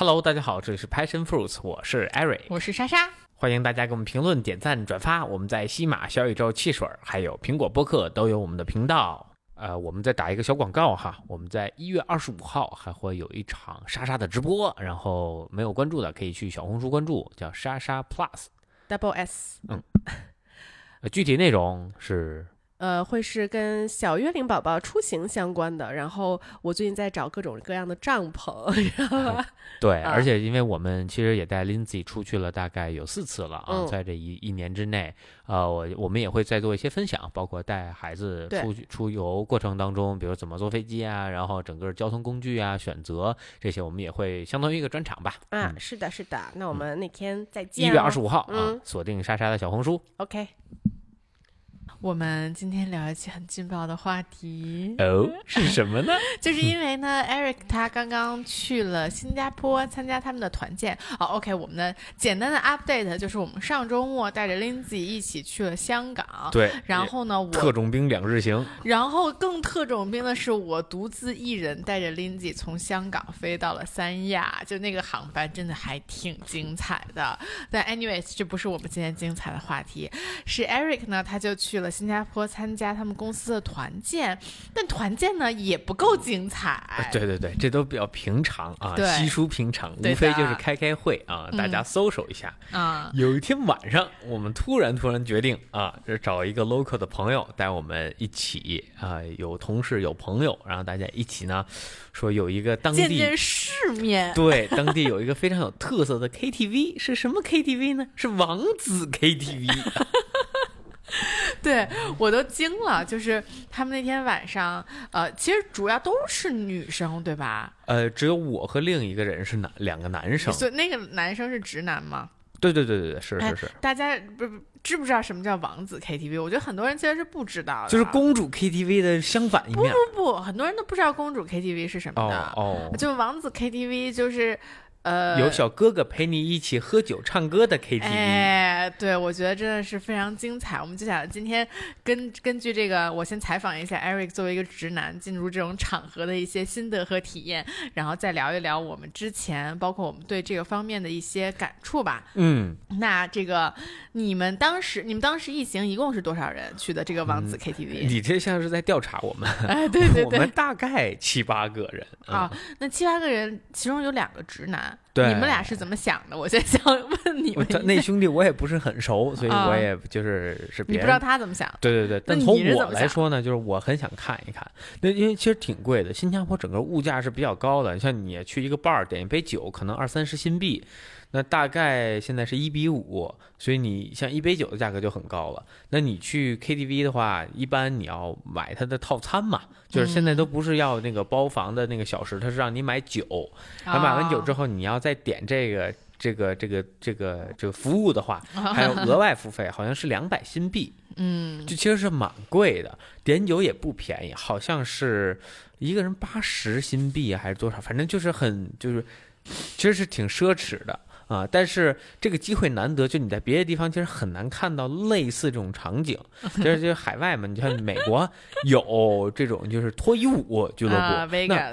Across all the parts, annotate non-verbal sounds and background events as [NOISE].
Hello，大家好，这里是 Passion Fruits，我是 Eric，我是莎莎，欢迎大家给我们评论、点赞、转发。我们在西马、小宇宙、汽水还有苹果播客都有我们的频道。呃，我们再打一个小广告哈，我们在一月二十五号还会有一场莎莎的直播，然后没有关注的可以去小红书关注，叫莎莎 Plus Double S。嗯，具体内容是。呃，会是跟小月龄宝宝出行相关的。然后我最近在找各种各样的帐篷，知道吧？[LAUGHS] 对，而且因为我们其实也带 Lindsay 出去了，大概有四次了啊，在这一一年之内，呃，我我们也会再做一些分享，包括带孩子出去出游过程当中，比如怎么坐飞机啊，然后整个交通工具啊，选择这些，我们也会相当于一个专场吧。啊，是的，是的。那我们那天再见。一月二十五号啊，锁定莎莎的小红书。OK。我们今天聊一期很劲爆的话题哦，是什么呢？[LAUGHS] 就是因为呢，Eric 他刚刚去了新加坡参加他们的团建。好，OK，我们的简单的 update 就是我们上周末带着 Lindsay 一起去了香港。对，然后呢，我特种兵两日行。然后更特种兵的是，我独自一人带着 Lindsay 从香港飞到了三亚，就那个航班真的还挺精彩的。但 anyways，这不是我们今天精彩的话题，是 Eric 呢，他就去了。新加坡参加他们公司的团建，但团建呢也不够精彩。对对对，这都比较平常啊，稀疏平常，无非就是开开会啊，大家搜索一下啊。有一天晚上，我们突然突然决定啊，就找一个 local 的朋友带我们一起啊，有同事有朋友，然后大家一起呢，说有一个当地见见世面。对，当地有一个非常有特色的 KTV，是什么 KTV 呢？是王子 KTV。[LAUGHS] 对我都惊了，就是他们那天晚上，呃，其实主要都是女生，对吧？呃，只有我和另一个人是男，两个男生。所以那个男生是直男吗？对对对对对，是是是。大家不不知不知道什么叫王子 KTV？我觉得很多人其实是不知道的。就是公主 KTV 的相反一面。不不不，很多人都不知道公主 KTV 是什么的。哦。就王子 KTV 就是。呃，有小哥哥陪你一起喝酒唱歌的 KTV，哎，对，我觉得真的是非常精彩。我们就想今天根根据这个，我先采访一下 Eric，作为一个直男进入这种场合的一些心得和体验，然后再聊一聊我们之前，包括我们对这个方面的一些感触吧。嗯，那这个你们当时，你们当时一行一共是多少人去的这个王子 KTV？你这像是在调查我们？哎，对对对，[LAUGHS] 我们大概七八个人啊。那七八个人，其中有两个直男。that 对，你们俩是怎么想的？我现在想问你们。那兄弟我也不是很熟，[LAUGHS] 所以我也就是是。你不知道他怎么想？对对对，但从我来说呢，就是我很想看一看。那因为其实挺贵的，新加坡整个物价是比较高的。像你去一个 bar 点一杯酒，可能二三十新币。那大概现在是一比五，所以你像一杯酒的价格就很高了。那你去 KTV 的话，一般你要买它的套餐嘛，就是现在都不是要那个包房的那个小时，它是让你买酒。啊。买完酒之后，你要再点这个这个这个这个这个服务的话，[LAUGHS] 还有额外付费，好像是两百新币。[LAUGHS] 嗯。就其实是蛮贵的，点酒也不便宜，好像是一个人八十新币还是多少，反正就是很就是，其实是挺奢侈的。啊！但是这个机会难得，就你在别的地方其实很难看到类似这种场景，[LAUGHS] 就是就是海外嘛，你像美国有这种就是脱衣舞俱乐部，那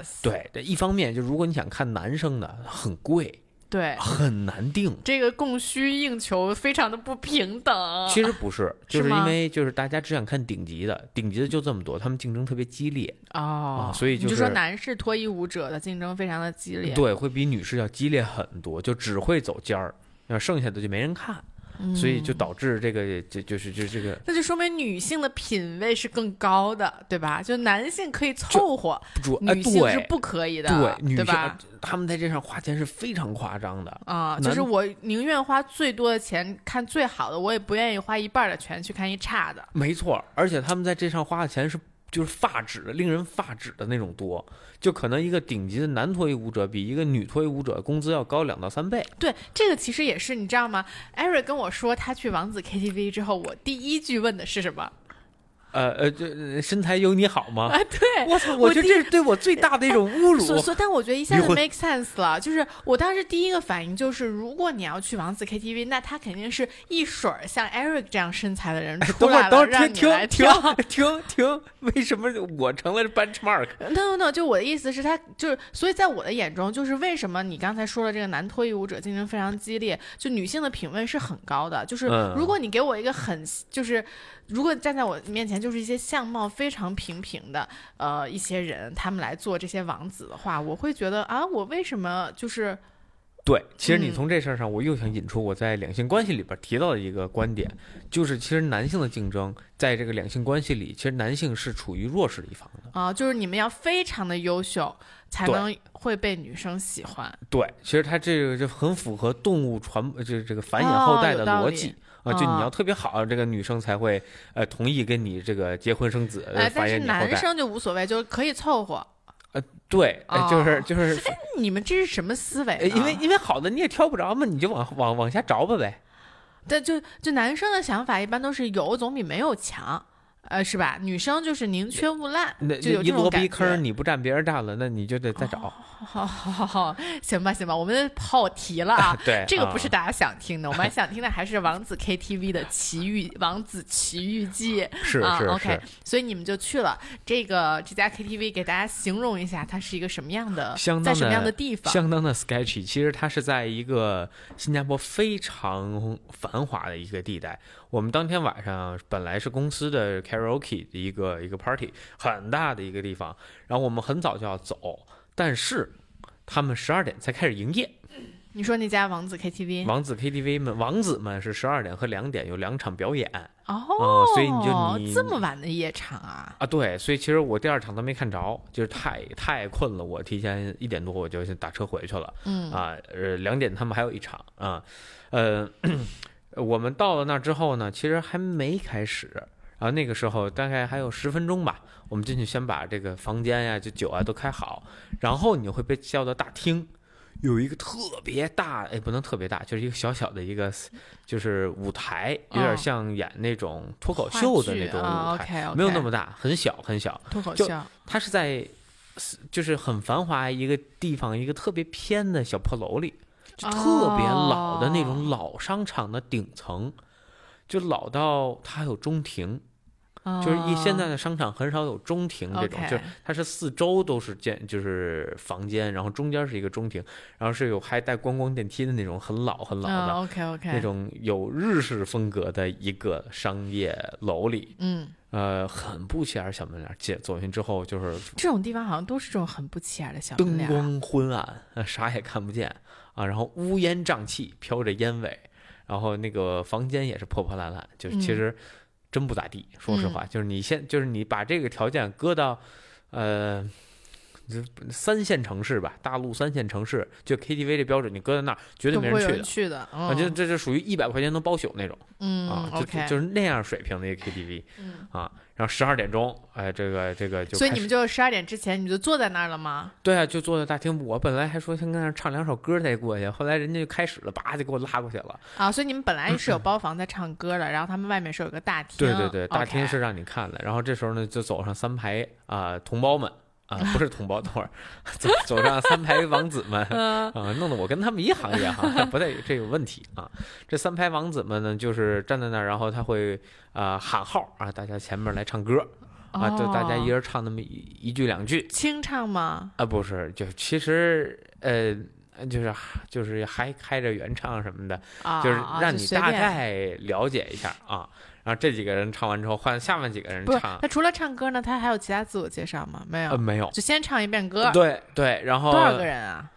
对，一方面就如果你想看男生的，很贵。对，很难定，这个供需应求非常的不平等。其实不是，就是因为就是大家只想看顶级的，顶级的就这么多，他们竞争特别激烈哦，所以就说男士脱衣舞者的竞争非常的激烈，对，会比女士要激烈很多，就只会走尖儿，那剩下的就没人看。所以就导致这个，就就是就这个，那就说明女性的品味是更高的，对吧？就男性可以凑合，女性是不可以的，对，对吧？他们在这上花钱是非常夸张的啊！就是我宁愿花最多的钱看最好的，我也不愿意花一半的钱去看一差的。没错，而且他们在这上花的钱是。就是发指的，令人发指的那种多，就可能一个顶级的男脱衣舞者比一个女脱衣舞者工资要高两到三倍。对，这个其实也是，你知道吗？艾瑞跟我说他去王子 KTV 之后，我第一句问的是什么？呃呃，就身材有你好吗？啊，对，我操！我觉得这是对我最大的一种侮辱。所所，但我觉得一下子 make sense 了。就是我当时第一个反应就是，如果你要去王子 KTV，那他肯定是一水儿像 Eric 这样身材的人哎出来了，[LAUGHS] 等会，等会停你来停跳。停停停！为什么我成了 benchmark？no [LAUGHS] no no，就我的意思是，他就是，所以在我的眼中，就是为什么你刚才说了这个男脱衣舞者竞争非常激烈，就女性的品味是很高的。就是嗯如果你给我一个很，就是如果站在我面前就是一些相貌非常平平的呃一些人，他们来做这些王子的话，我会觉得啊，我为什么就是对，其实你嗯从这事儿上，我又想引出我在两性关系里边提到的一个观点，就是其实男性的竞争在这个两性关系里，其实男性是处于弱势的一方的。啊、就是你们要非常的优秀，才能会被女生喜欢。对，其实他这个就很符合动物传，就是这个繁衍哦后代的逻辑。啊，就你哦要特别好，这个女生才会呃同意跟你这个结婚生子，呃哎，但是。男生就无所谓，就是可以凑合。呃对，哎就是哦就是，你们这是什么思维？呃因为因为好的你也挑不着嘛，你就往往往下找吧呗。但，就就男生的想法一般都是有总比没有强，呃，是吧？女生就是宁缺毋滥，那就有一罗这种感觉。逼坑，你不占别人占了，那你就得再找。好好好好，行吧行吧，我们跑题了啊。[LAUGHS] 对，这个啊不是大家想听的，我们想听的还是王子 KTV 的奇遇，王子奇遇记啊。是是 OK，是，所以你们就去了这个这家 KTV，给大家形容一下，它是一个什么样的，相当在什么样的的地方？相当的 sketchy。其实它是在一个新加坡非常繁华的一个地带。我们当天晚上本来是公司的 karaoke 的一个一个 party，很大的一个地方，然后我们很早就要走，但是他们十二点才开始营业。你说那家王子 KTV 王子 KTV 们，王子们是十二点和两点有两场表演哦、所以你就你这么晚的夜场啊？啊。对，所以其实我第二场都没看着，就是太太困了，我提前一点多我就打车回去了。嗯啊，呃，两点他们还有一场啊，呃，我们到了那儿之后呢，其实还没开始，然后那个时候大概还有十分钟吧，我们进去先把这个房间呀、就酒啊都开好，然后你会被叫到大厅。有一个特别大，哎，不能特别大，就是一个小小的一个，就是舞台，有点哦像演那种脱口秀的那种啊舞台没有那么大，很小很小。脱口秀它是在，就是很繁华一个地方，一个特别偏的小破楼里，就特别老的那种哦。老商场的顶层，就老到它还有中庭，就是一现在的商场很少有中庭这种，哦就是它是四周都是建，就是房间，然后中间是一个中庭，然后是有还带观光电梯的那种很老很老的。OK OK 那种有日式风格的一个商业楼里，嗯，呃，很不起眼，小门脸儿进走进之后就是这种地方好像都是这种很不起眼的小灯门脸灯光昏暗，呃啥也看不见啊，然后乌烟瘴气，飘着烟味，然后那个房间也是破破烂烂，就是嗯其实真不咋地。说实话，就是你现就是你把这个条件搁到，呃。就三线城市吧，大陆三线城市，就 KTV 这标准，你搁在那儿绝对没人去的。人去的，啊，这嗯这就属于一百块钱能包宿那种嗯啊，就就是那样水平的一个 KTV 嗯啊。然后十二点钟，哎，这个这个就所以你们就十二点之前你们就坐在那儿了吗？对啊，就坐在大厅。我本来还说先跟那儿唱两首歌再过去，后来人家就开始了，叭就给我拉过去了。啊，所以你们本来是有包房在唱歌的，然后他们外面是有个大厅，对对对，大厅是让你看的。然后这时候呢，就走上三排啊、同胞们啊、不是同胞，等会儿走走上三排王子们嗯啊、弄得我跟他们一行业哈，[LAUGHS] 不对，这有问题啊。这三排王子们呢，就是站在那儿，然后他会啊、喊号啊，大家前面来唱歌啊，就大家一哦人唱那么一一句两句。清唱吗？啊，不是，就其实呃，就是就是还开着原唱什么的，啊，就是啊让你大概了解一下啊。然后这几个人唱完之后，换下面几个人唱，他除了唱歌呢，他还有其他自我介绍吗？没有，呃，没有，就先唱一遍歌。对对，然后多少个人啊？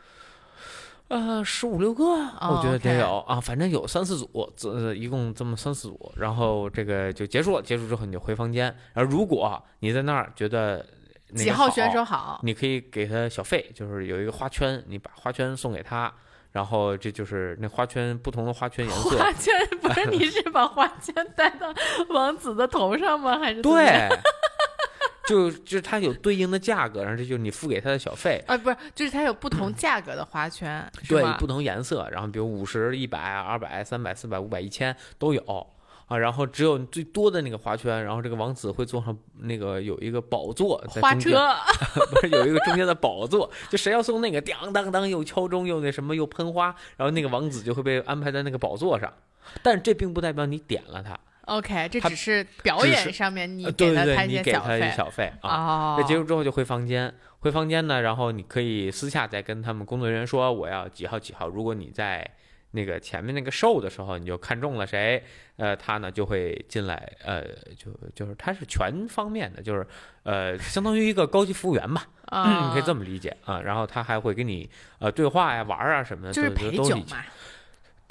呃，十五六个，我觉得得有啊，反正有三四组，这一共这么三四组，然后这个就结束了。结束之后你就回房间，然后如果你在那儿觉得几号选手好？你可以给他小费，就是有一个花圈，你把花圈送给他，然后这就是那花圈不同的花圈颜色，花圈不是你是把花圈戴到王子的头上吗？还是对，[LAUGHS] 就就是它有对应的价格，然后这就是你付给他的小费，啊，不是，就是它有不同价格的花圈，是对，不同颜色，然后比如五十、一百、二百、三百、四百、五百、一千都有啊，然后只有最多的那个花圈，然后这个王子会坐上那个有一个宝座在花车，[LAUGHS] 不是有一个中间的宝座，就谁要送那个，当当当又敲钟又那什么又喷花，然后那个王子就会被安排在那个宝座上，但这并不代表你点了他，OK，这只是表演上面你给了他一你给他一些小费小费啊。哦这结束之后就回房间，回房间呢，然后你可以私下再跟他们工作人员说我要几号几号。如果你在那个前面那个 show 的时候，你就看中了谁，呃，他呢就会进来，呃，就就是他是全方面的，就是呃，相当于一个高级服务员吧，啊，你可以这么理解啊。然后他还会跟你呃对话呀、玩啊什么的，就是都陪酒。嘛。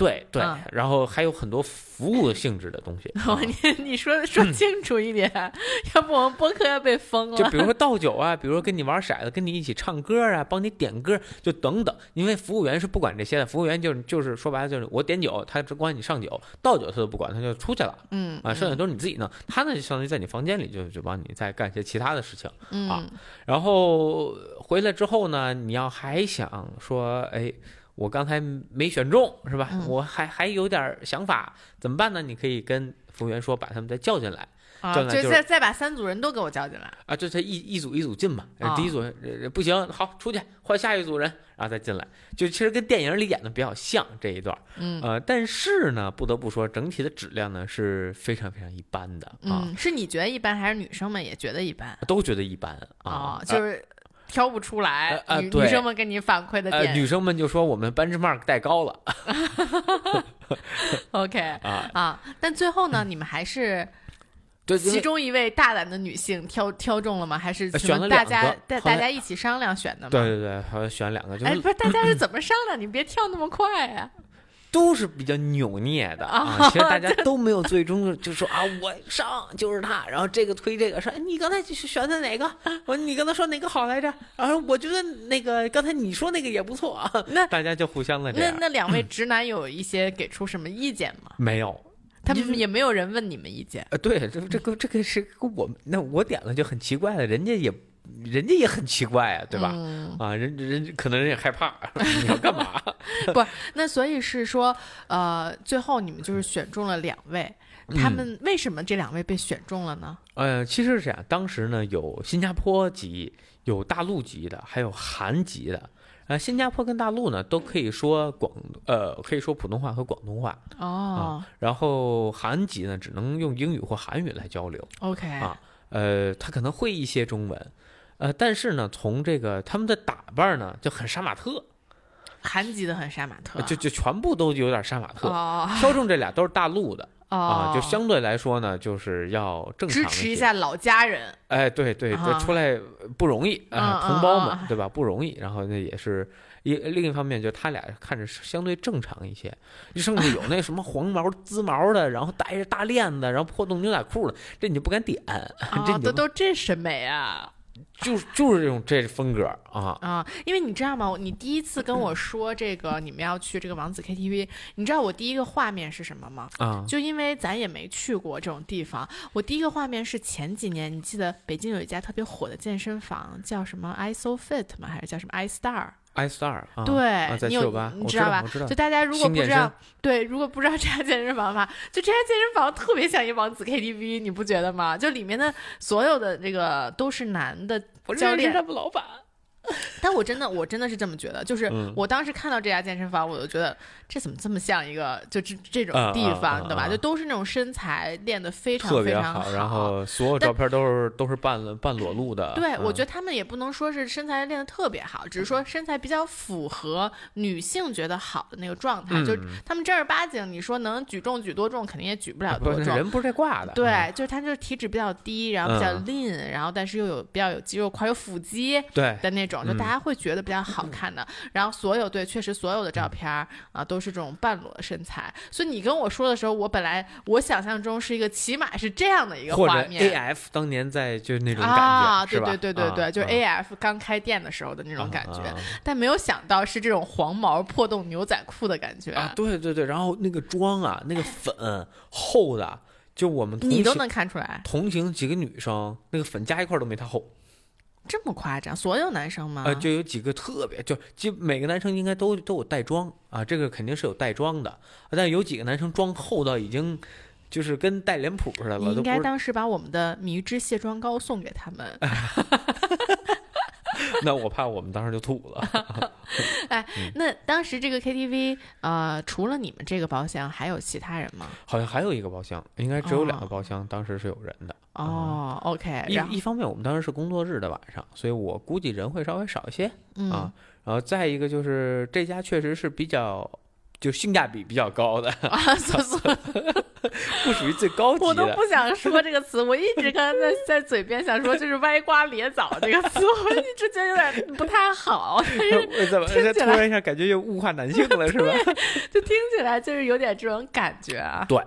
对对嗯，然后还有很多服务性质的东西。[LAUGHS] 啊你 [LAUGHS] 你说说清楚一点，要不我们播客要被封了。就比如说倒酒啊，比如说跟你玩骰子，跟你一起唱歌啊，帮你点歌，就等等。因为服务员是不管这些的，服务员就是就是说白了就是我点酒，他只管你上酒，倒酒他都不管，他就出去了嗯啊，剩下都是你自己弄。他呢就相当于在你房间里就就帮你再干一些其他的事情。嗯啊然后回来之后呢，你要还想说，哎。我刚才没选中是吧？嗯我还还有点想法，怎么办呢？你可以跟服务员说，把他们再叫进来。啊，就是再再把三组人都给我叫进来。啊，就他一一组一组进嘛，呃啊第一组、呃不行，好出去换下一组人，然后再进来，就其实跟电影里演的比较像这一段，嗯呃，但是呢，不得不说整体的质量呢是非常非常一般的啊，嗯，是你觉得一般，还是女生们也觉得一般？都觉得一般啊啊，，就是挑不出来呃呃女女生们跟你反馈的呃，点。女生们就说我们 benchmark 带高了 [LAUGHS] OK 啊，啊，但最后呢，你们还是对，其中一位大胆的女性挑挑中了吗？还是呃什么大家大大家一起商量选的吗？对对对，好像选两个，就哎，不是，大家是怎么商量？你别跳那么快呀、都是比较扭捏的啊。其实大家都没有最终就说啊，我上就是他，然后这个推这个说，哎 [LAUGHS] 你刚才选的哪个？我说你刚才说哪个好来着？然后我觉得那个刚才你说那个也不错啊。[LAUGHS] 那大家就互相的那那两位直男有一些给出什么意见吗？没有。他们也没有人问你们意见。呃，对，这这个这个是跟我们那我点了就很奇怪了，人家也人家也很奇怪啊，对吧？嗯，啊，人人可能人也害怕，[LAUGHS] 你要干嘛？[LAUGHS] 不那所以是说，呃，最后你们就是选中了两位，他们为什么这两位被选中了呢？呃，其实是这样，当时呢有新加坡籍，有大陆籍的，还有韩籍的。呃，新加坡跟大陆呢都可以说广，呃，可以说普通话和广东话。哦、然后韩籍呢只能用英语或韩语来交流。o k 啊呃，他可能会一些中文，呃，但是呢，从这个他们的打扮呢就很杀马特，韩籍的很杀马特，就就全部都有点杀马特。哦挑中这俩都是大陆的哦啊，就相对来说呢，就是要正常支。持一下老家人。哎，对对，啊这出来不容易啊，嗯同胞们对吧？不容易。然后那也是一另一方面，就他俩看着相对正常一些，甚至有那什么黄毛、[LAUGHS] 滋毛的，然后带着大链子，然后破洞牛仔裤的，这你就不敢点，[LAUGHS] 这都都这审美啊就是就是这种这风格啊。啊！因为你知道吗？你第一次跟我说这个你们要去这个王子 KTV，你知道我第一个画面是什么吗？啊，就因为咱也没去过这种地方，我第一个画面是前几年，你记得北京有一家特别火的健身房，叫什么 iSoFit 吗？还是叫什么 iStar？iStar 啊，对，啊，在你有七九八，我你道吧我知道就。大家如果不知道，对，如果不知道这家健身房的话，就这家健身房特别像一王子 KTV，你不觉得吗？就里面的所有的这个都是男的教练他们老板。[LAUGHS] 但我真的，我真的是这么觉得，就是嗯我当时看到这家健身房，我就觉得这怎么这么像一个就这这种地方，对吧？就都是那种身材练得非常非常好，然后所有照片都是都是半半裸露的。对，我嗯觉得他们也不能说是身材练得特别好，只是说身材比较符合女性觉得好的那个状态。就他们正儿八经，你说能举重举多重，肯定也举不了多重。人不是这挂的。嗯对，就是他就是体脂比较低，然后比较嗯 lean，、然后但是又有比较有肌肉块、有腹肌对的那种，就嗯。大家会觉得比较好看的。然后所有对，确实所有的照片儿啊都是这种半裸的身材。所以你跟我说的时候，我本来我想象中是一个起码是这样的一个画面。AF 当年在就是那种感觉，啊，对对对对对，就 AF 刚开店的时候的那种感觉，啊。但没有想到是这种黄毛破洞牛仔裤的感觉，啊，对对对，然后那个妆啊，那个粉厚的，就我们你都能看出来，同行几个女生，那个粉加一块儿都没她厚，这么夸张？所有男生吗？呃，就有几个特别，就基每个男生应该都都有带妆啊，这个肯定是有带妆的，但有几个男生妆厚到已经就是跟带脸谱似的了。你应该当时把我们的迷之卸妆膏送给他们。[LAUGHS] [LAUGHS] 那我怕我们当时就吐了。[LAUGHS] 哎那当时这个 KTV，呃，除了你们这个包厢，还有其他人吗？好像还有一个包厢，应该只有两个哦包厢，当时是有人的。哦，OK，一一方面，我们当时是工作日的晚上，所以我估计人会稍微少一些嗯啊。然后再一个就是这家确实是比较就性价比比较高的，啊，所所 [LAUGHS] 不属于最高级的。我都不想说这个词，我一直刚才在 [LAUGHS] 在嘴边想说就是歪瓜裂枣这个词，我一直觉得有点不太好，[LAUGHS] 我怎么突然一下感觉又物化男性了，是吧？[LAUGHS] 就听起来就是有点这种感觉啊。对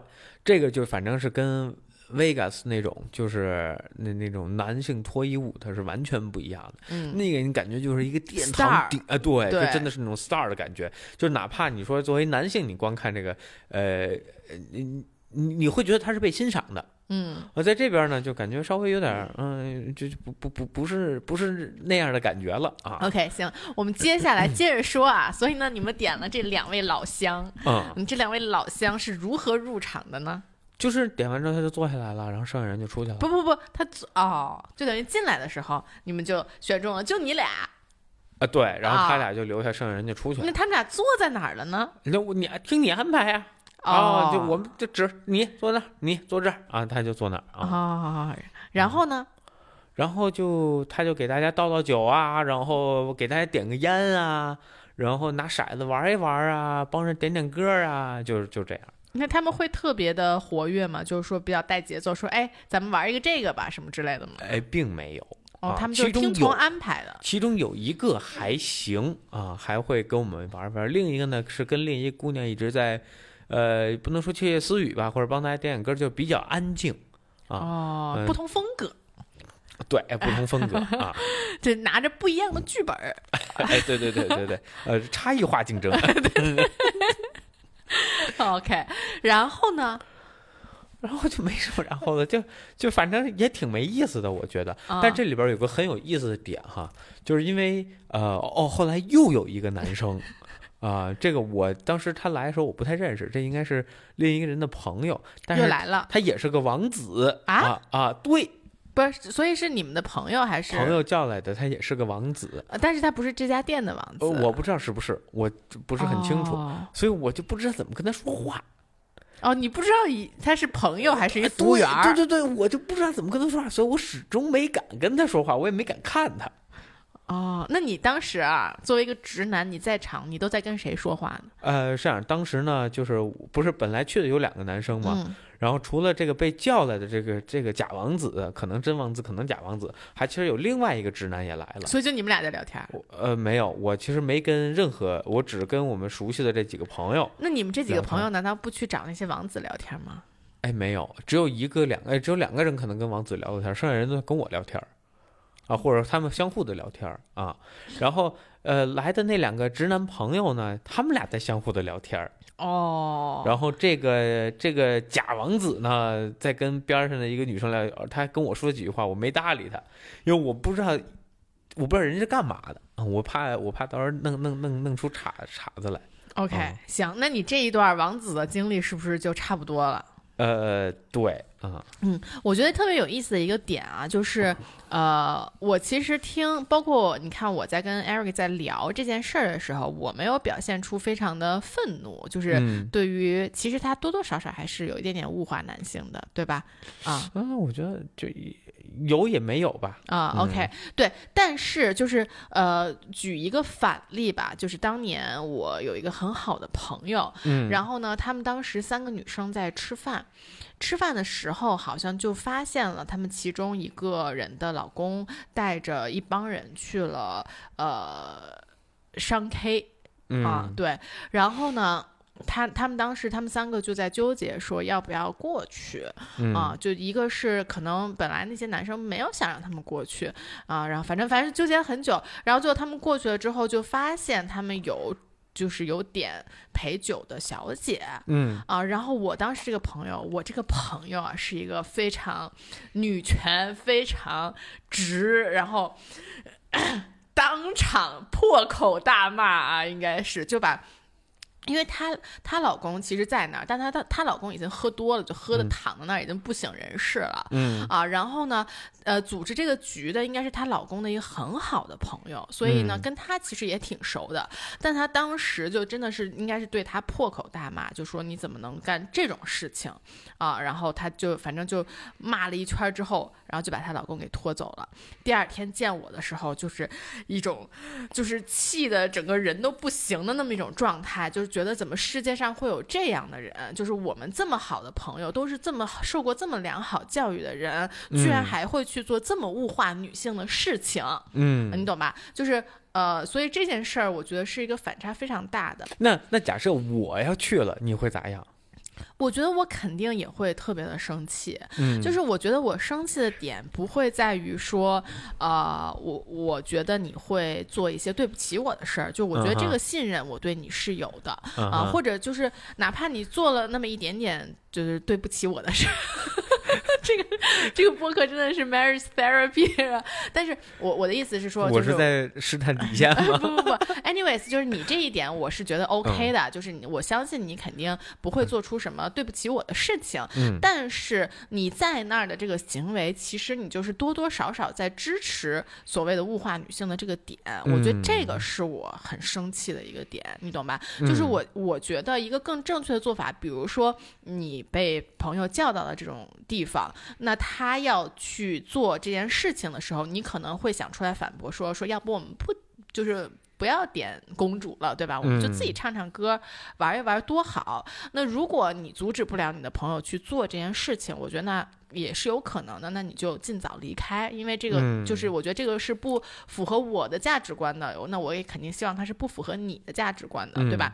这个就反正是跟 Vegas 那种就是那那种男性脱衣舞，它是完全不一样的。嗯，那个你感觉就是一个殿 Star 堂顶啊，对，对就真的是那种 star 的感觉。就是哪怕你说作为男性，你光看这个，呃，呃你你你会觉得他是被欣赏的。嗯，我在这边呢，就感觉稍微有点，嗯、就就不不不不是不是那样的感觉了啊。OK，行，我们接下来接着说啊。所以呢，你们点了这两位老乡，嗯，你这两位老乡是如何入场的呢？就是点完之后他就坐下来了，然后剩下人就出去了。不不不，他哦，就等于进来的时候你们就选中了，就你俩。啊，对，然后他啊俩就留下，剩下人就出去了。那他们俩坐在哪儿了呢？那我你听你安排呀、啊，哦，就我们就指你坐那儿，你坐这儿啊，他就坐那儿啊。哦，然后呢？然后就他就给大家倒倒酒啊，然后给大家点个烟啊，然后拿骰子玩一玩啊，帮着点点歌啊，就是就这样。那他们会特别的活跃吗？就是说比较带节奏，说哎，咱们玩一个这个吧，什么之类的吗？哎，并没有。哦啊，他们就是听从安排的。其中有一个还行啊，还会跟我们玩玩；另一个呢是跟另一个姑娘一直在，呃，不能说窃窃私语吧，或者帮大家点点歌，就比较安静。啊哦，嗯不同风格，对，不同风格啊，[LAUGHS] 这拿着不一样的剧本儿。哎，对对对对对，呃，差异化竞争。[LAUGHS] OK，然后呢？[LAUGHS] 然后就没什么然后了，就就反正也挺没意思的，我觉得。啊但这里边有个很有意思的点哈，就是因为呃哦，后来又有一个男生，啊、这个我当时他来的时候我不太认识，这应该是另一个人的朋友，但是又来了，他也是个王子啊啊啊，对，不是？所以是你们的朋友还是朋？友叫来的，他也是个王子，呃但是他不是这家店的王子，呃，我不知道是不是，我不是很清楚，哦所以我就不知道怎么跟他说话。哦，你不知道以他是朋友还是一哎服务员儿？对对对对，我就不知道怎么跟他说话，所以我始终没敢跟他说话，我也没敢看他。哦，那你当时啊，作为一个直男，你在场，你都在跟谁说话呢？呃，是这样，当时呢，就是不是本来去的有两个男生嘛，嗯，然后除了这个被叫来的这个这个假王子，可能真王子，可能假王子，还其实有另外一个直男也来了。所以就你们俩在聊天呃没有，我其实没跟任何，我只跟我们熟悉的这几个朋友。那你们这几个朋友难道不去找那些王子聊天吗？哎，没有，只有一个两个，哎只有两个人可能跟王子聊过天，剩下人都跟我聊天儿啊，或者他们相互的聊天啊。然后呃来的那两个直男朋友呢，他们俩在相互的聊天。哦，然后这个这个假王子呢，在跟边上的一个女生聊，他跟我说几句话，我没搭理他，因为我不知道，我不知道人家是干嘛的啊，我怕我怕到时候弄弄弄弄出岔岔子来。OK，、嗯行，那你这一段王子的经历是不是就差不多了？呃，对啊，我觉得特别有意思的一个点啊，就是 [LAUGHS] 呃，我其实听，包括你看我在跟 Eric 在聊这件事儿的时候，我没有表现出非常的愤怒，就是嗯。对于其实他多多少少还是有一点点物化男性的，对吧？啊。啊，我觉得就有也没有吧。啊、嗯 o k 对，但是就是呃，举一个反例吧，就是当年我有一个很好的朋友，嗯，然后呢，他们当时三个女生在吃饭，吃饭的时候好像就发现了他们其中一个人的老公带着一帮人去了呃商 K 啊，嗯对，然后呢。他他们当时他们三个就在纠结说要不要过去嗯啊，就一个是可能本来那些男生没有想让他们过去啊，然后反正反正纠结很久，然后最后他们过去了之后，就发现他们有就是有点陪酒的小姐嗯。啊，然后我当时这个朋友，我这个朋友啊是一个非常女权、非常直，然后 [COUGHS] 当场破口大骂啊，应该是就把因为她她老公其实在那儿，但她她她老公已经喝多了，就喝的躺在那儿，已经不省人事了。嗯啊，然后呢，呃，组织这个局的应该是她老公的一个很好的朋友，所以呢，嗯跟她其实也挺熟的。但她当时就真的是应该是对她破口大骂，就说你怎么能干这种事情啊？然后她就反正就骂了一圈儿之后，然后就把她老公给拖走了。第二天见我的时候，就是一种就是气的整个人都不行的那么一种状态，就是觉得怎么世界上会有这样的人，就是我们这么好的朋友，都是这么受过这么良好教育的人，居然嗯还会去做这么物化女性的事情，嗯，你懂吧？就是呃，所以这件事儿，我觉得是一个反差非常大的。那那假设我要去了，你会咋样？我觉得我肯定也会特别的生气，嗯，就是我觉得我生气的点不会在于说，呃，我我觉得你会做一些对不起我的事儿，就我觉得这个信任我对你是有的啊啊，或者就是哪怕你做了那么一点点就是对不起我的事儿。[LAUGHS] 这个这个播客真的是 marriage therapy，啊。但是我我的意思是说，我就是在试探底线吗？[LAUGHS] 不不不，anyways，就是你这一点我是觉得 OK 嗯的，就是你我相信你肯定不会做出什么对不起我的事情，嗯。但是你在那儿的这个行为，其实你就是多多少少在支持所谓的物化女性的这个点，我觉得这个嗯。是我很生气的一个点，你懂吧？就是嗯我我觉得一个更正确的做法，比如说你被朋友叫到了这种地方，那他要去做这件事情的时候，你可能会想出来反驳说说，要不我们不就是。不要点公主了，对吧？我们就自己嗯唱唱歌，玩一玩，多好。那如果你阻止不了你的朋友去做这件事情，我觉得那也是有可能的。那你就尽早离开，因为这个嗯就是我觉得这个是不符合我的价值观的。那我也肯定希望它是不符合你的价值观的，对吧？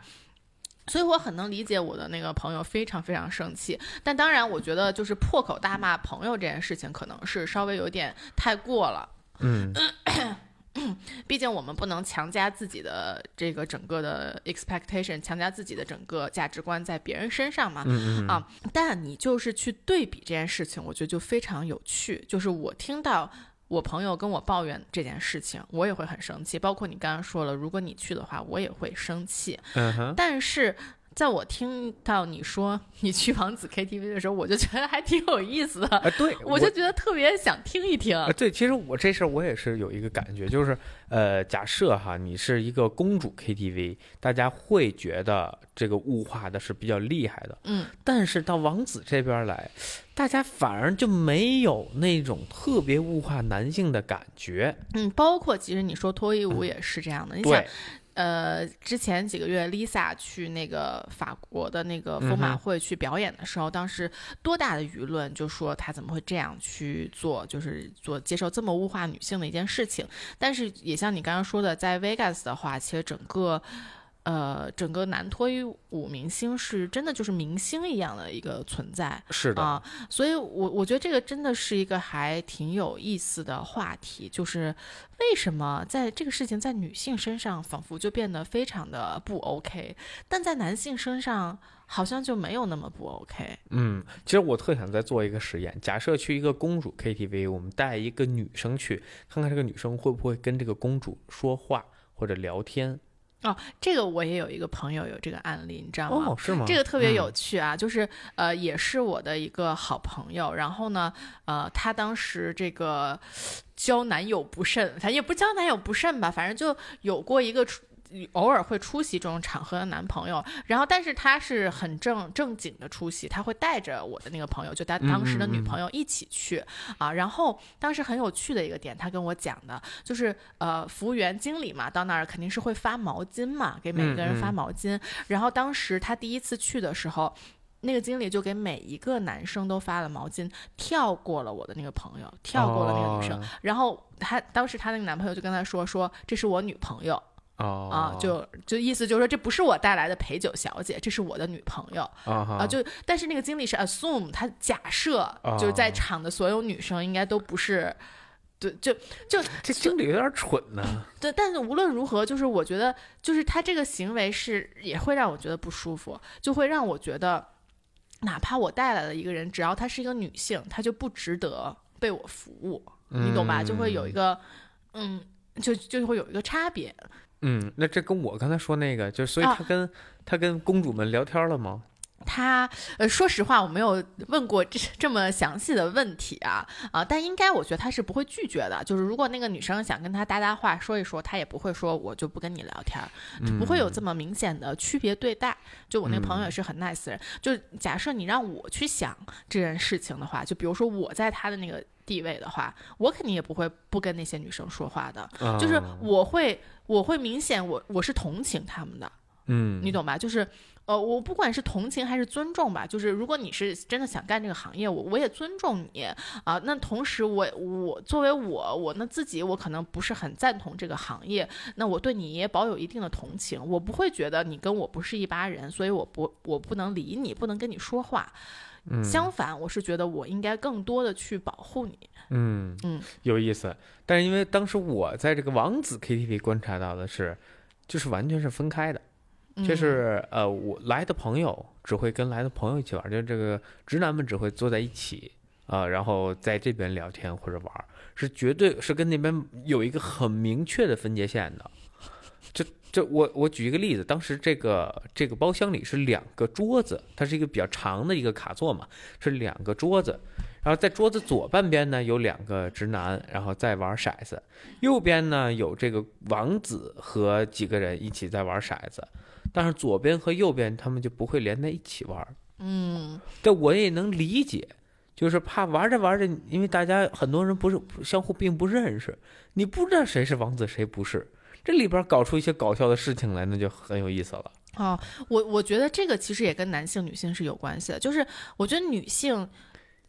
所以我很能理解我的那个朋友非常非常生气，但当然，我觉得就是破口大骂朋友这件事情，可能是稍微有点太过了。嗯 [CLEARS THROAT] 毕竟我们不能强加自己的这个整个的 expectation，强加自己的整个价值观在别人身上嘛。嗯嗯啊，但你就是去对比这件事情，我觉得就非常有趣。就是我听到我朋友跟我抱怨这件事情，我也会很生气。包括你刚刚说了，如果你去的话，我也会生气。嗯哼，但是在我听到你说你去王子 KTV 的时候，我就觉得还挺有意思的，啊对，[LAUGHS] 我就觉得特别想听一听。啊，对，其实我这事儿我也是有一个感觉，就是呃，假设哈，你是一个公主 KTV，大家会觉得这个物化的是比较厉害的，嗯，但是到王子这边来，大家反而就没有那种特别物化男性的感觉。嗯，包括其实你说脱衣舞也是这样的。你想对，，呃，之前几个月 Lisa 去那个法国的那个疯马会去表演的时候，当时多大的舆论就说她怎么会这样去做，就是做接受这么物化女性的一件事情。但是也像你刚刚说的，在 Vegas 的话，其实整个。呃，整个男脱衣舞明星是真的就是明星一样的一个存在，是的，啊，所以我我觉得这个真的是一个还挺有意思的话题，就是为什么在这个事情在女性身上仿佛就变得非常的不 OK，但在男性身上好像就没有那么不 OK。嗯，其实我特想再做一个实验，假设去一个公主 KTV，我们带一个女生去，看看这个女生会不会跟这个公主说话或者聊天。哦，这个我也有一个朋友有这个案例，你知道吗？哦，是吗？这个特别有嗯趣啊，就是呃，也是我的一个好朋友，然后呢，呃，她当时这个交男友不慎，反正也不是交男友不慎吧，反正就有过一个出。偶尔会出席这种场合的男朋友，然后但是他是很正正经的出席，他会带着我的那个朋友，就他当时的女朋友一起去、啊。然后当时很有趣的一个点，他跟我讲的就是，呃，服务员经理嘛，到那儿肯定是会发毛巾嘛，给每个人发毛巾。然后当时他第一次去的时候，那个经理就给每一个男生都发了毛巾，跳过了我的那个朋友，跳过了那个女生。哦然后他当时他那个男朋友就跟他说说这是我女朋友哦啊，就就意思就是说这不是我带来的陪酒小姐，这是我的女朋友啊。就但是那个经理是 assume 他假设就是在场的所有女生应该都不是。对，就就这经理有点蠢呢。对，但是无论如何，就是我觉得，就是他这个行为是也会让我觉得不舒服，就会让我觉得，哪怕我带来了一个人，只要她是一个女性，她就不值得被我服务，你懂吧？就会有一个，嗯，就就会有一个差别。嗯，那这跟我刚才说那个，就所以他跟、他跟公主们聊天了吗？他呃，说实话，我没有问过这这么详细的问题啊啊，但应该我觉得他是不会拒绝的。就是如果那个女生想跟他搭搭话说一说，他也不会说我就不跟你聊天，不会有这么明显的区别对待。就我那个朋友也是很 nice 的人，就假设你让我去想这件事情的话，就比如说我在他的那个地位的话，我肯定也不会不跟那些女生说话的，就是我会我会明显我我是同情他们的，嗯，你懂吧？就是。呃，我不管是同情还是尊重吧，就是如果你是真的想干这个行业，我我也尊重你啊。那同时，我我作为我我那自己，我可能不是很赞同这个行业，那我对你也保有一定的同情，我不会觉得你跟我不是一拨人，所以我不我不能理你，不能跟你说话。相反，我是觉得我应该更多的去保护你。嗯嗯，有意思。但是因为当时我在这个王子 KTV 观察到的是，就是完全是分开的。就是呃，我来的朋友只会跟来的朋友一起玩，就这个直男们只会坐在一起啊，然后在这边聊天或者玩，是绝对是跟那边有一个很明确的分界线的。就就我我举一个例子，当时这个这个包厢里是两个桌子，它是一个比较长的一个卡座嘛，是两个桌子，然后在桌子左半边呢有两个直男，然后在玩骰子，右边呢有这个王子和几个人一起在玩骰子。但是左边和右边他们就不会连在一起玩嗯，这我也能理解，就是怕玩着玩着，因为大家很多人不是相互并不认识，你不知道谁是王子谁不是，这里边搞出一些搞笑的事情来，那就很有意思了。哦，我我觉得这个其实也跟男性女性是有关系的，就是我觉得女性，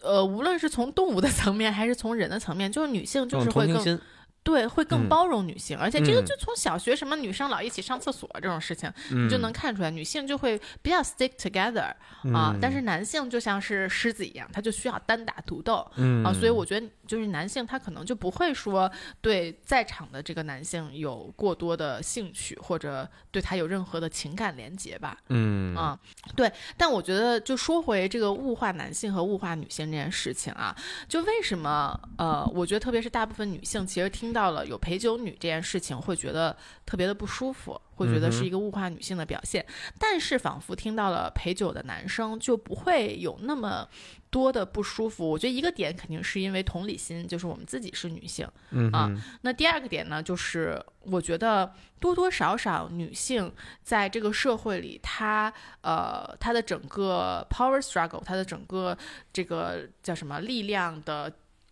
呃，无论是从动物的层面还是从人的层面，就是女性就是会更。对，会更包容女性，而且这个就从小学什么女生老一起上厕所这种事情，你就能看出来，女性就会比较 stick together 啊。但是男性就像是狮子一样，他就需要单打独斗啊。所以我觉得，就是男性他可能就不会说对在场的这个男性有过多的兴趣，或者对他有任何的情感连接吧。嗯啊，对。但我觉得，就说回这个物化男性和物化女性这件事情啊，就为什么呃，我觉得特别是大部分女性其实听。到了有陪酒女这件事情，会觉得特别的不舒服，会觉得是一个物化女性的表现。但是仿佛听到了陪酒的男生，就不会有那么多的不舒服。我觉得一个点肯定是因为同理心，就是我们自己是女性啊。那第二个点呢，就是我觉得多多少少女性在这个社会里，她呃她的整个 power struggle，她的整个这个叫什么力量的。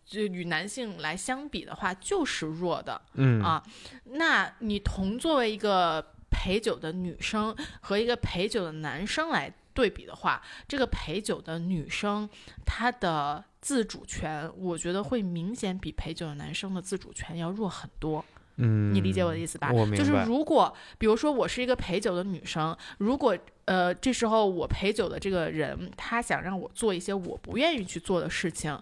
就与男性来相比的话，就是弱的，嗯啊，那你同作为一个陪酒的女生和一个陪酒的男生来对比的话，这个陪酒的女生她的自主权，我觉得会明显比陪酒的男生的自主权要弱很多。嗯，你理解我的意思吧？我就是如果比如说我是一个陪酒的女生，如果呃这时候我陪酒的这个人他想让我做一些我不愿意去做的事情。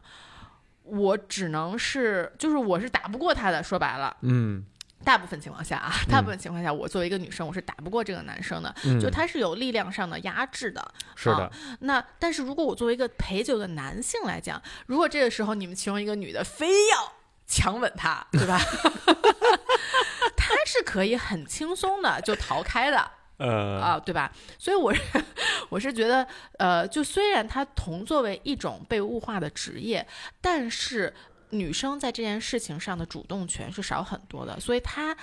我只能是，就是我是打不过他的。说白了，嗯，大部分情况下啊，大部分情况下，我作为一个女生，我是打不过这个男生的。就他是有力量上的压制的。是的。那但是如果我作为一个陪酒的男性来讲，如果这个时候你们其中一个女的非要强吻他，对吧？[LAUGHS] 他是可以很轻松的就逃开的。呃啊，对吧？所以我是 [LAUGHS] 我是觉得，呃，就虽然它同作为一种被物化的职业，但是女生在这件事情上的主动权是少很多的，所以她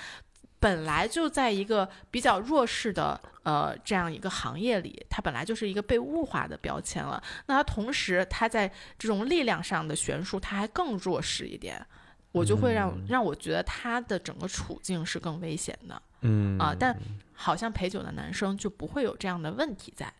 本来就在一个比较弱势的呃这样一个行业里，她本来就是一个被物化的标签了。那她同时她在这种力量上的悬殊，她还更弱势一点，我就会让让我觉得他的整个处境是更危险的。嗯啊，但。好像陪酒的男生就不会有这样的问题在。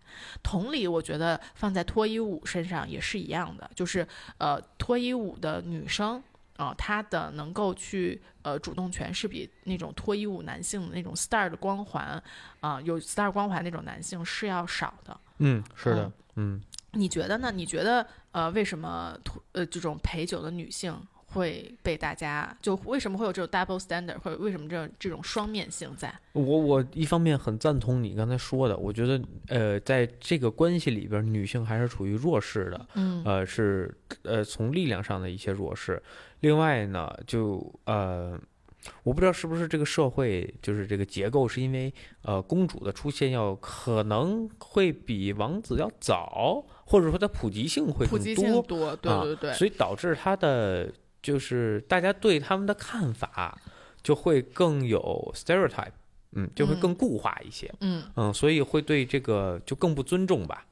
同理，我觉得放在脱衣舞身上也是一样的，就是呃，脱衣舞的女生啊，她的能够去呃主动权是比那种脱衣舞男性的那种 star 的光环啊，有 star 光环那种男性是要少的。嗯，是的，嗯。你觉得呢？你觉得呃，为什么脱呃这种陪酒的女性？会被大家就为什么会有这种 double standard，或者为什么这种这种双面性在？我我一方面很赞同你刚才说的，我觉得呃，在这个关系里边，女性还是处于弱势的，嗯，呃是呃从力量上的一些弱势。另外呢，就呃我不知道是不是这个社会就是这个结构，是因为呃公主的出现要可能会比王子要早，或者说它普及性会普及性多，对对对，所以导致它的就是大家对他们的看法就会更有 stereotype，嗯，就会更固化一些，嗯嗯，所以会对这个就更不尊重吧。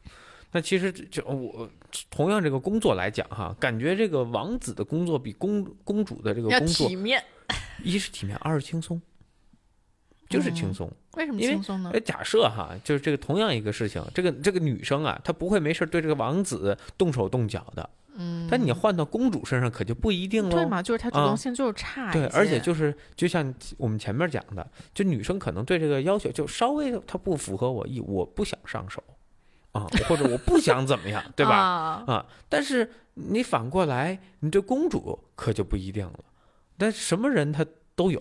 那其实就我同样这个工作来讲哈，感觉这个王子的工作比公公主的这个工作体面，一是体面，二是轻松，就是轻松。为什么轻松呢？哎，假设哈，就是这个同样一个事情，这个这个女生啊，她不会没事对这个王子动手动脚的。嗯，但你换到公主身上可就不一定了。对嘛，就是她主动性就是差。对，而且就是就像我们前面讲的，就女生可能对这个要求就稍微她不符合我意，我不想上手。啊，或者我不想怎么样，对吧？啊，但是你反过来，你对公主可就不一定了。但什么人她都有，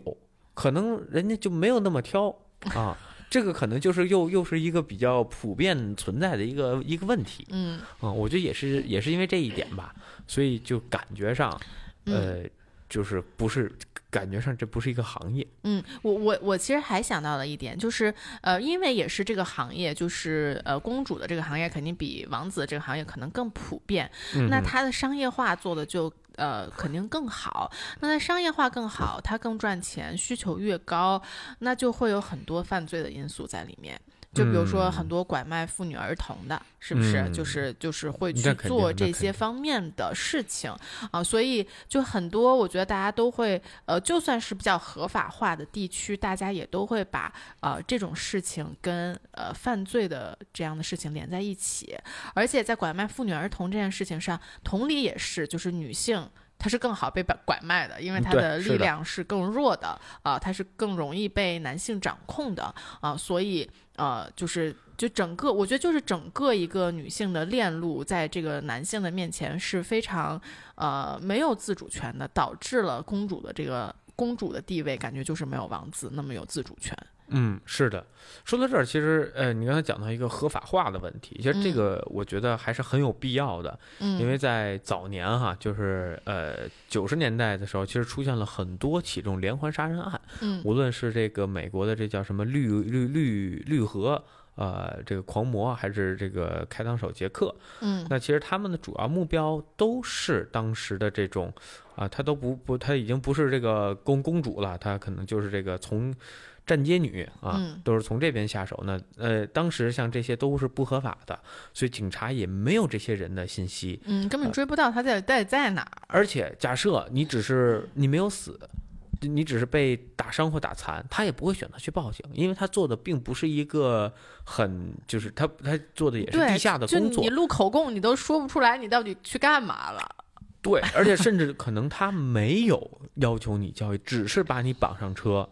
可能人家就没有那么挑啊。这个可能就是又又是一个比较普遍存在的一个一个问题。嗯，啊，我觉得也是也是因为这一点吧，所以就感觉上，呃，就是不是。感觉上这不是一个行业。嗯，我我我其实还想到了一点，就是呃，因为也是这个行业，就是呃，公主的这个行业肯定比王子的这个行业可能更普遍。那它的商业化做的就呃肯定更好。那它商业化更好，它更赚钱，需求越高，那就会有很多犯罪的因素在里面。就比如说很多拐卖妇女儿童的，是不是？就是就是会去做这些方面的事情啊，所以就很多，我觉得大家都会，呃，就算是比较合法化的地区，大家也都会把呃这种事情跟呃犯罪的这样的事情连在一起。而且在拐卖妇女儿童这件事情上，同理也是，就是女性她是更好被拐拐卖的，因为她的力量是更弱的啊，她是更容易被男性掌控的啊，所以。呃，就是就整个，我觉得就是整个一个女性的链路，在这个男性的面前是非常呃没有自主权的，导致了公主的这个公主的地位感觉就是没有王子那么有自主权。嗯，是的。说到这儿，其实呃，你刚才讲到一个合法化的问题，其实这个我觉得还是很有必要的。嗯，因为在早年哈，就是呃九十年代的时候，其实出现了很多起这种连环杀人案。嗯，无论是这个美国的这叫什么绿绿绿绿河呃这个狂魔，还是这个开膛手杰克，嗯，那其实他们的主要目标都是当时的这种啊，他都不不，他已经不是这个公公主了，他可能就是这个从。站街女啊，都是从这边下手。那呃，当时像这些都是不合法的，所以警察也没有这些人的信息，嗯，根本追不到他在在在哪。而且假设你只是你没有死，你只是被打伤或打残，他也不会选择去报警，因为他做的并不是一个很就是他他做的也是地下的工作。你录口供，你都说不出来你到底去干嘛了。对，而且甚至可能他没有要求你交易，只是把你绑上车。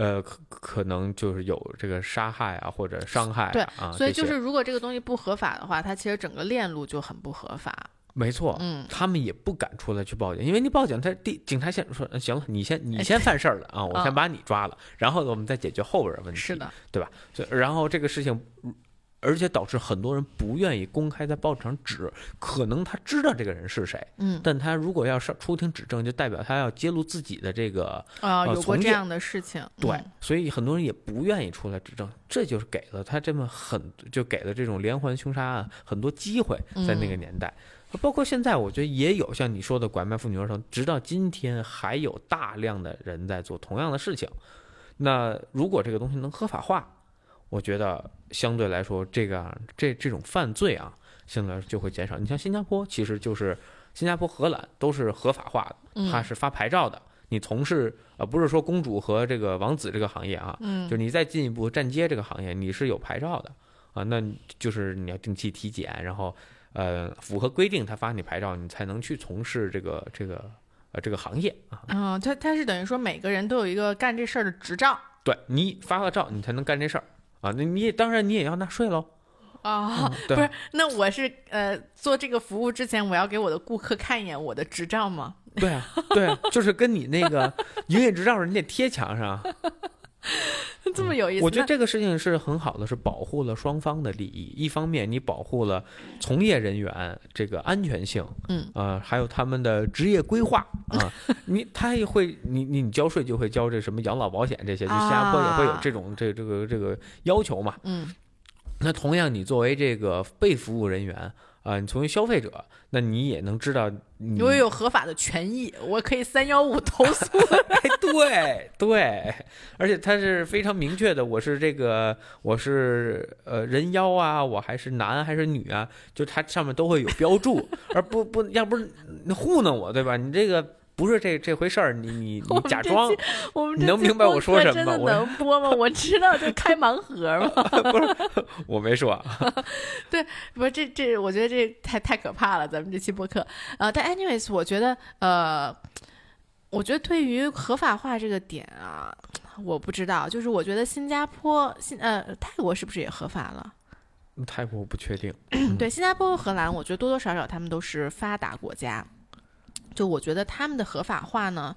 呃，可可能就是有这个杀害啊，或者伤害啊，所以就是如果这个东西不合法的话，它其实整个链路就很不合法。没错，嗯，他们也不敢出来去报警，因为你报警，他第警察先说，行了，你先你先犯事儿了啊，我先把你抓了，然后我们再解决后边的问题，是的，对吧？所以然后这个事情。而且导致很多人不愿意公开在报纸上指，可能他知道这个人是谁，嗯，但他如果要上出庭指证，就代表他要揭露自己的这个啊，有过这样的事情，对，所以很多人也不愿意出来指证，这就是给了他这么很就给了这种连环凶杀案很多机会，在那个年代，包括现在，我觉得也有像你说的拐卖妇女儿童，直到今天还有大量的人在做同样的事情。那如果这个东西能合法化，我觉得相对来说，这个这这种犯罪啊，相对来说就会减少。你像新加坡，其实就是新加坡、荷兰都是合法化的，它是发牌照的。你从事呃，不是说公主和这个王子这个行业啊，嗯就你再进一步站街这个行业，你是有牌照的啊。那就是你要定期体检，然后呃符合规定，他发你牌照，你才能去从事这个这个呃这个行业啊。嗯，他他是等于说每个人都有一个干这事儿的执照，对你发了照，你才能干这事儿。啊，那你也当然你也要纳税喽，啊，不是，那我是呃做这个服务之前，我要给我的顾客看一眼我的执照吗？对啊，对啊，就是跟你那个营业执照你得贴墙上。[LAUGHS] 这么有意思。我觉得这个事情是很好的，是保护了双方的利益。一方面，你保护了从业人员这个安全性，嗯，呃，还有他们的职业规划啊。[LAUGHS] 你他也会，你你你交税就会交这什么养老保险这些，就新加坡也会有这种这这个这个要求嘛。嗯，那同样，你作为这个被服务人员。啊，你作为消费者，那你也能知道，我有合法的权益，我可以三幺五投诉。[LAUGHS] 哎，对对，而且它是非常明确的，我是这个，我是呃人妖啊，我还是男还是女啊，就它上面都会有标注，[LAUGHS] 而不不要不是糊弄我，对吧？你这个。不是这这回事儿，你你你假装，你 [LAUGHS] 能明白我说什么吗？能播吗？我知道，就开盲盒吗？[LAUGHS] 不是，我没说。[LAUGHS] 对，不是这这，我觉得这太太可怕了。咱们这期播客，呃，但 anyways，我觉得，呃，我觉得对于合法化这个点啊，我不知道，就是我觉得新加坡、新呃泰国是不是也合法了？泰国我不确定。[COUGHS] 对，新加坡和荷兰，我觉得多多少少他们都是发达国家。就我觉得他们的合法化呢，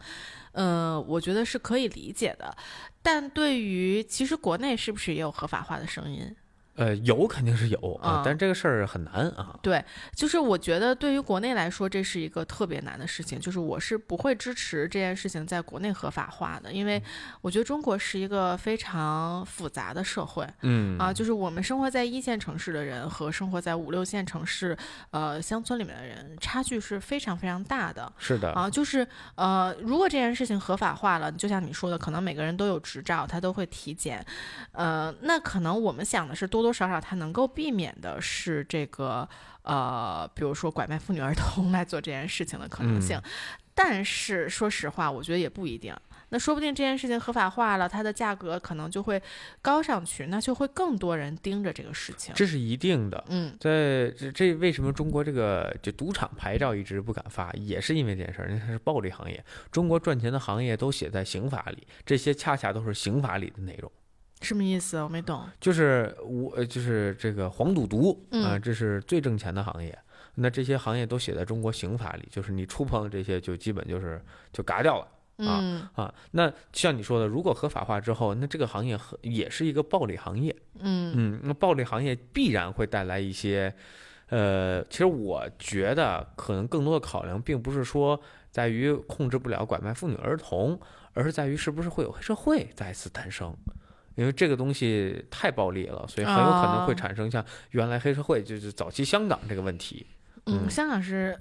呃，我觉得是可以理解的，但对于其实国内是不是也有合法化的声音？呃，有肯定是有啊，但这个事儿很难啊。对，就是我觉得对于国内来说，这是一个特别难的事情。就是我是不会支持这件事情在国内合法化的，因为我觉得中国是一个非常复杂的社会。嗯啊，就是我们生活在一线城市的人和生活在五六线城市、呃乡村里面的人，差距是非常非常大的。是的啊，就是呃，如果这件事情合法化了，就像你说的，可能每个人都有执照，他都会体检。呃，那可能我们想的是多。多多少少，它能够避免的是这个呃，比如说拐卖妇女儿童来做这件事情的可能性。但是说实话，我觉得也不一定。那说不定这件事情合法化了，它的价格可能就会高上去，那就会更多人盯着这个事情。这是一定的。嗯，在这这为什么中国这个就赌场牌照一直不敢发，也是因为这件事儿。因为它是暴利行业，中国赚钱的行业都写在刑法里，这些恰恰都是刑法里的内容。什么意思？我没懂。就是我，就是这个黄赌毒啊，这是最挣钱的行业。那这些行业都写在中国刑法里，就是你触碰这些，就基本就是就嘎掉了啊啊。那像你说的，如果合法化之后，那这个行业也是一个暴利行业。嗯嗯，那暴利行业必然会带来一些，呃，其实我觉得可能更多的考量，并不是说在于控制不了拐卖妇女儿童，而是在于是不是会有黑社会再次诞生。因为这个东西太暴力了，所以很有可能会产生像原来黑社会就是早期香港这个问题。嗯，香港是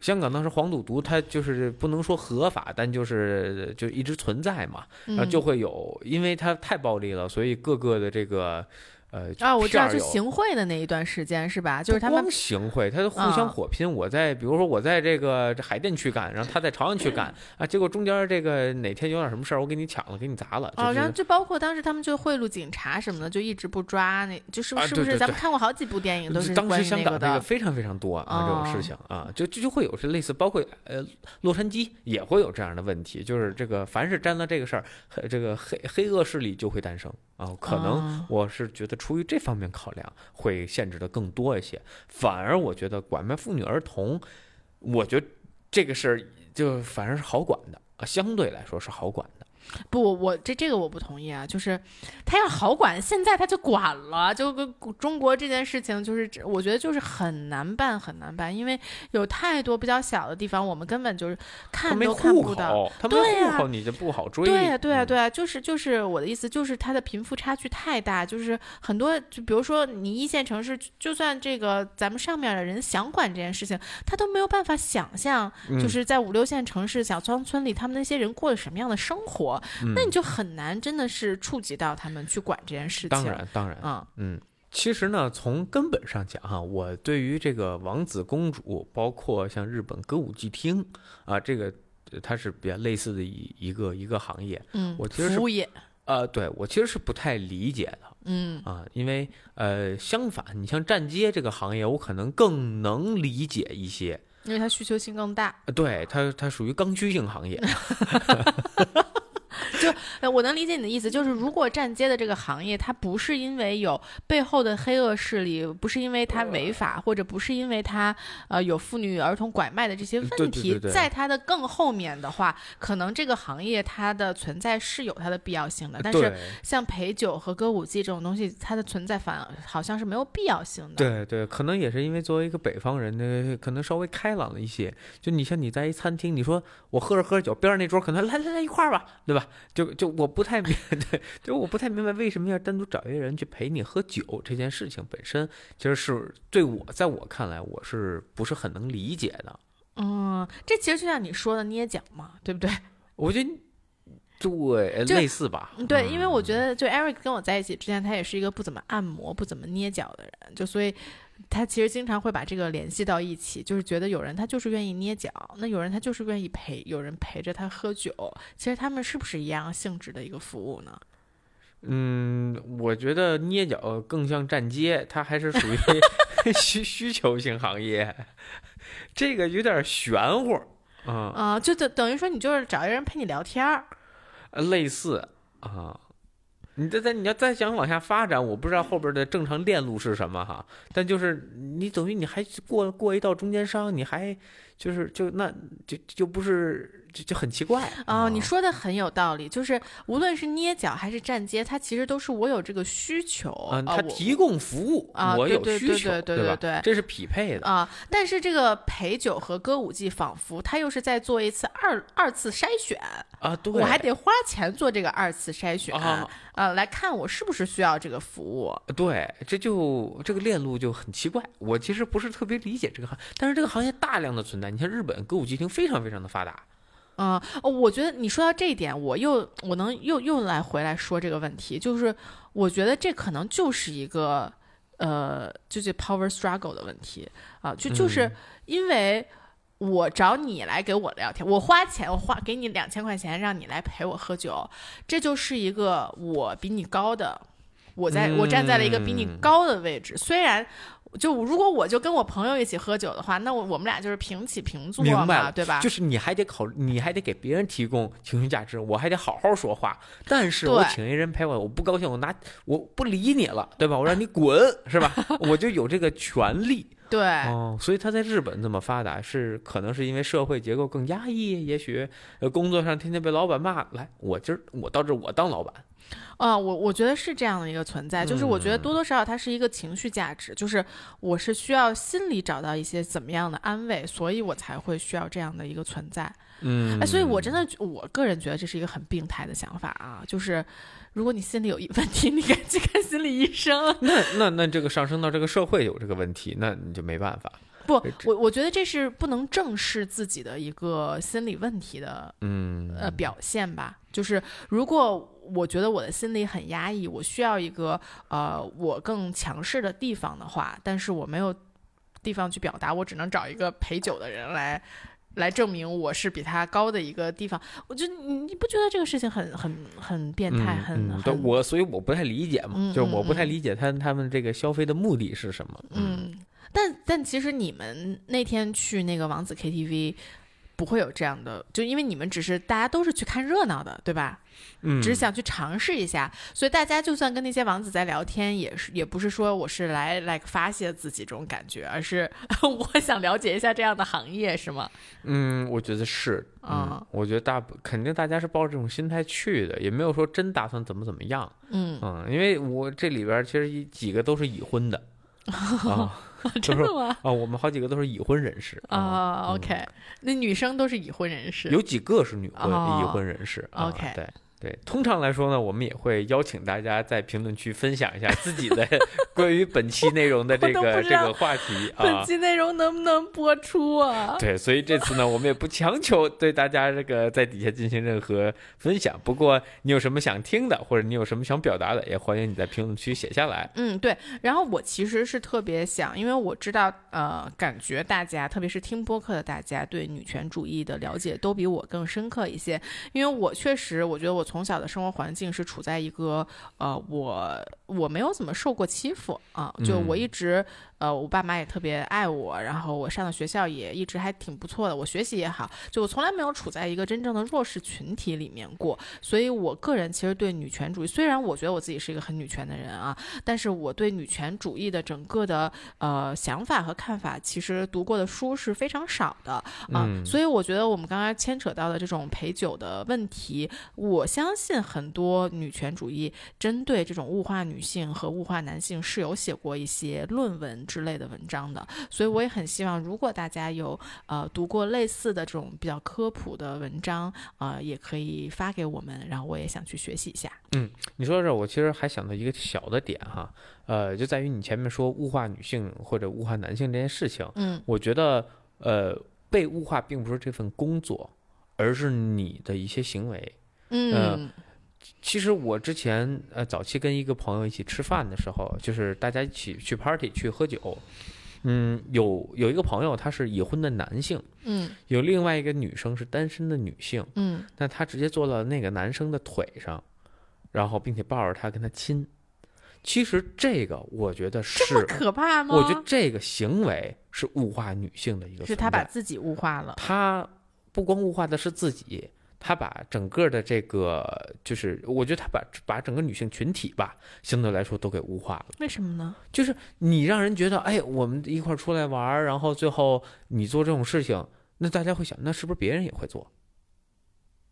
香港当时黄赌毒，它就是不能说合法，但就是就一直存在嘛，然后就会有，因为它太暴力了，所以各个的这个。呃啊，我知道是行贿的那一段时间是吧？就是他们行贿，他互相火拼。我在比如说我在这个这海淀区干，然后他在朝阳区干啊，结果中间这个哪天有点什么事儿，我给你抢了，给你砸了。哦，然后就包括当时他们就贿赂警察什么的，就一直不抓，那就是是不是？咱们看过好几部电影都是当时香港这个非常非常多啊这种事情啊，就就就会有是类似，包括呃洛杉矶也会有这样的问题，就是这个凡是沾了这个事儿，这个黑黑恶势力就会诞生啊。可能我是觉得出于这方面。考量会限制的更多一些，反而我觉得拐卖妇女儿童，我觉得这个事儿就反而是好管的啊，相对来说是好管的。不，我这这个我不同意啊！就是他要好管，现在他就管了，就跟中国这件事情，就是我觉得就是很难办，很难办，因为有太多比较小的地方，我们根本就是看都看不到。对呀，你就不好追。对呀，对呀，对呀，就是就是我的意思，就是他的贫富差距太大，就是很多，就比如说你一线城市，就算这个咱们上面的人想管这件事情，他都没有办法想象，就是在五六线城市小乡村里，他们那些人过的什么样的生活。那你就很难真的是触及到他们去管这件事情。当然，当然，嗯嗯，其实呢，从根本上讲哈，我对于这个王子公主，包括像日本歌舞伎厅啊，这个它是比较类似的一一个一个行业。嗯，我其实服务业。呃，对我其实是不太理解的。嗯啊，因为呃，相反，你像站街这个行业，我可能更能理解一些，因为它需求性更大。对它，它属于刚需性行业。[LAUGHS] [LAUGHS] [LAUGHS] 就呃我能理解你的意思，就是如果站街的这个行业，它不是因为有背后的黑恶势力，不是因为它违法，或者不是因为它呃有妇女儿童拐卖的这些问题，对对对在它的更后面的话，可能这个行业它的存在是有它的必要性的，但是像陪酒和歌舞伎这种东西，它的存在反而好像是没有必要性的。对对，可能也是因为作为一个北方人呢，可能稍微开朗了一些。就你像你在一餐厅，你说我喝着喝着酒，边上那桌可能来来来一块儿吧，对吧？就就我不太明 [LAUGHS] 对，就我不太明白为什么要单独找一个人去陪你喝酒这件事情本身，其实是对我在我看来，我是不是很能理解的？嗯，这其实就像你说的捏脚嘛，对不对？[LAUGHS] 我觉得对就类似吧，嗯对，因为我觉得得就 Eric 跟我在一起之前，他也是一个不怎么按摩、不怎么捏脚的人，就所以他其实经常会把这个联系到一起，就是觉得有人他就是愿意捏脚，那有人他就是愿意陪有人陪着他喝酒，其实他们是不是一样性质的一个服务呢？嗯，我觉得捏脚更像站街，它还是属于 [LAUGHS] 需需求性行业，这个有点玄乎，嗯，啊、就等等于说你就是找一个人陪你聊天儿，呃类似啊。你再再你要再想往下发展，我不知道后边的正常链路是什么哈，但就是你等于你还过过一道中间商，你还就是就那就就不是就就很奇怪哦，你说的很有道理，就是无论是捏脚还是站街，它其实都是我有这个需求，嗯，啊我他提供服务，啊我对对对有需求，吧？对对对这是匹配的。啊、但是这个陪酒和歌舞伎仿佛它又是在做一次二二次筛选，啊，对，我还得花钱做这个二次筛选，啊啊，来看我是不是需要这个服务。对，这就这个链路就很奇怪。我其实不是特别理解这个行，但是这个行业大量的存在。你像日本歌舞伎町非常非常的发达，嗯、哦，我觉得你说到这一点，我又我能又又来回来说这个问题，就是我觉得这可能就是一个呃，就是 power struggle 的问题啊、就就是嗯因为我找你来给我聊天，我花钱，我花给你两千块钱让你来陪我喝酒，这就是一个我比你高的，我在、我站在了一个比你嗯高的位置，虽然。就如果我就跟我朋友一起喝酒的话，那我我们俩就是平起平坐嘛，明白了对吧？就是你还得考，你还得给别人提供情绪价值，我还得好好说话。但是我请一人陪我，我不高兴，我拿我不理你了，对吧？我让你滚，是吧？[LAUGHS] 我就有这个权利。对，哦，所以他在日本这么发达，是可能是因为社会结构更压抑，也许呃工作上天天被老板骂，来，我今儿我到这儿我当老板，啊、我我觉得是这样的一个存在，就是我觉得嗯多多少少它是一个情绪价值，就是我是需要心里找到一些怎么样的安慰，所以我才会需要这样的一个存在。嗯哎，所以我真的，我个人觉得这是一个很病态的想法啊，就是如果你心里有一问题，[LAUGHS] 你赶紧看心理医生。那那那这个上升到这个社会有这个问题，那你就没办法，不，我我觉得这是不能正视自己的一个心理问题的嗯呃表现吧。就是如果我觉得我的心里很压抑，我需要一个呃我更强势的地方的话，但是我没有地方去表达，我只能找一个陪酒的人来。来证明我是比他高的一个地方，我觉得你你不觉得这个事情很很很变态，很很我所以我不太理解嘛，嗯就是我不太理解他他们这个消费的目的是什么，嗯，但但其实你们那天去那个王子 KTV，不会有这样的，就因为你们只是大家都是去看热闹的，对吧？嗯，只是想去尝试一下，所以大家就算跟那些王子在聊天，也是也不是说我是来来发泄自己这种感觉，而是 [LAUGHS] 我想了解一下这样的行业，是吗？嗯，我觉得是，嗯啊，我觉得大部肯定大家是抱着这种心态去的，也没有说真打算怎么怎么样，嗯，嗯，因为我这里边其实几个都是已婚的，啊 [LAUGHS] 真的吗？啊，我们好几个都是已婚人士啊、嗯 o k 那女生都是已婚人士，有几个是女婚哦已婚人士啊 OK 对。对，通常来说呢，我们也会邀请大家在评论区分享一下自己的 [LAUGHS] 关于本期内容的这个这个话题 [LAUGHS] 啊本。期内容能不能播出啊？对，所以这次呢，我们也不强求对大家这个在底下进行任何分享。不过你有什么想听的，或者你有什么想表达的，也欢迎你在评论区写下来。嗯，对。然后我其实是特别想，因为我知道，呃，感觉大家，特别是听播客的大家，对女权主义的了解都比我更深刻一些。因为我确实，我觉得我从小的生活环境是处在一个呃，我我没有怎么受过欺负啊，就我嗯。一直呃，我爸妈也特别爱我，然后我上的学校也一直还挺不错的，我学习也好，就我从来没有处在一个真正的弱势群体里面过，所以我个人其实对女权主义，虽然我觉得我自己是一个很女权的人啊，但是我对女权主义的整个的呃想法和看法，其实读过的书是非常少的啊，嗯。所以我觉得我们刚刚牵扯到的这种陪酒的问题，我相信很多女权主义针对这种物化女性和物化男性是有写过一些论文之类的文章的，所以我也很希望，如果大家有呃读过类似的这种比较科普的文章，呃，也可以发给我们，然后我也想去学习一下。嗯你说到这儿，我其实还想到一个小的点哈，呃，就在于你前面说物化女性或者物化男性这件事情，嗯我觉得呃，被物化并不是这份工作，而是你的一些行为。嗯其实我之前呃早期跟一个朋友一起吃饭的时候，就是大家一起去 party 去喝酒，嗯，有有一个朋友他是已婚的男性，嗯有另外一个女生是单身的女性，嗯那他直接坐到那个男生的腿上，然后并且抱着他跟他亲。其实这个我觉得是，这么可怕吗？我觉得这个行为是物化女性的一个存是他把自己物化了。他不光物化的是自己，他把整个的这个，就是我觉得他把把整个女性群体吧，相对来说都给物化了。为什么呢？就是你让人觉得，哎，我们一块儿出来玩儿，然后最后你做这种事情，那大家会想，那是不是别人也会做？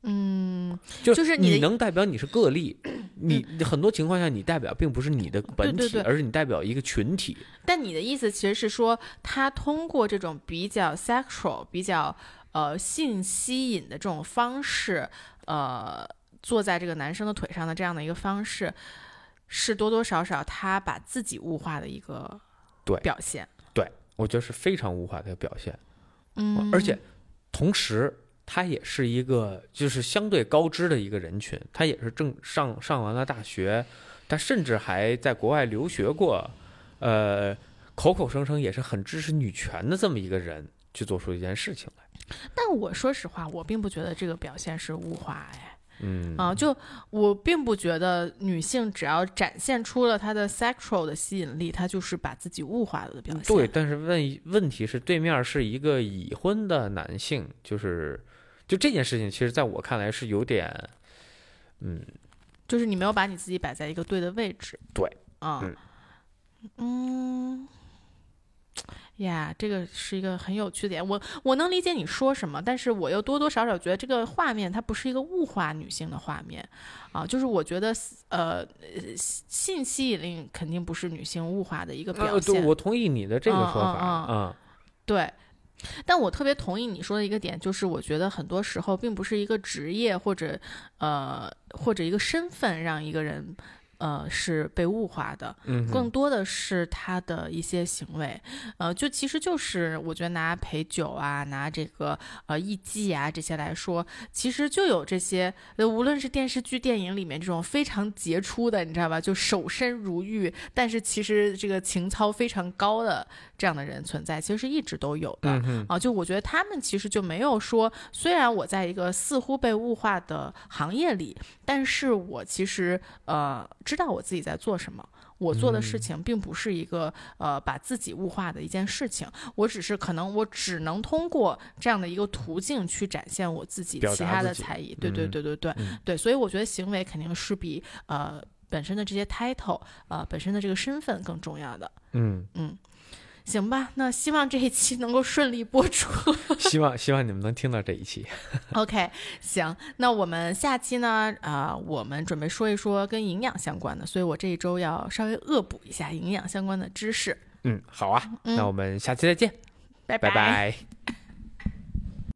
嗯，就就是你能代表你是个例，你很多情况下你代表并不是你的本体，对对对而是你代表一个群体。但你的意思其实是说，他通过这种比较 sexual、比较呃性吸引的这种方式，呃，坐在这个男生的腿上的这样的一个方式，是多多少少他把自己物化的一个对表现。对我觉得是非常物化的一个表现。嗯，而且同时他也是一个就是相对高知的一个人群，他也是正上上完了大学，他甚至还在国外留学过，呃，口口声声也是很支持女权的这么一个人，去做出一件事情来。但我说实话，我并不觉得这个表现是物化，哎。嗯啊，就我并不觉得女性只要展现出了她的 sexual 的吸引力，她就是把自己物化了的表现。对，但是问问题是，对面是一个已婚的男性，就是就这件事情，其实在我看来是有点，嗯，就是你没有把你自己摆在一个对的位置。对，啊，嗯嗯呀，这个是一个很有趣的点。我我能理解你说什么，但是我又多多少少觉得这个画面它不是一个物化女性的画面啊。就是我觉得呃，呃性吸引力肯定不是女性物化的一个表呃，对，现。我同意你的这个嗯说法，嗯嗯对，但我特别同意你说的一个点，就是我觉得很多时候并不是一个职业或者呃或者一个身份让一个人呃是被物化的，嗯，更多的是他的一些行为，呃，就其实就是我觉得拿陪酒啊，拿这个呃艺妓啊这些来说，其实就有这些，呃，无论是电视剧、电影里面这种非常杰出的，你知道吧，就守身如玉，但是其实这个情操非常高的这样的人存在，其实是一直都有的。嗯，啊，就我觉得他们其实就没有说，虽然我在一个似乎被物化的行业里，但是我其实呃知道我自己在做什么。我做的事情并不是一个呃把自己物化的一件事情，我只是可能我只能通过这样的一个途径去展现我自己。其他的才艺。对对嗯。对对对、嗯。对，所以我觉得行为肯定是比呃本身的这些 title 呃本身的这个身份更重要的。嗯，嗯，行吧，那希望这一期能够顺利播出。[LAUGHS] 希望希望你们能听到这一期。OK，行，那我们下期呢？啊、我们准备说一说跟营养相关的，所以我这一周要稍微恶补一下营养相关的知识。嗯，好啊，嗯那我们下期再见，拜拜拜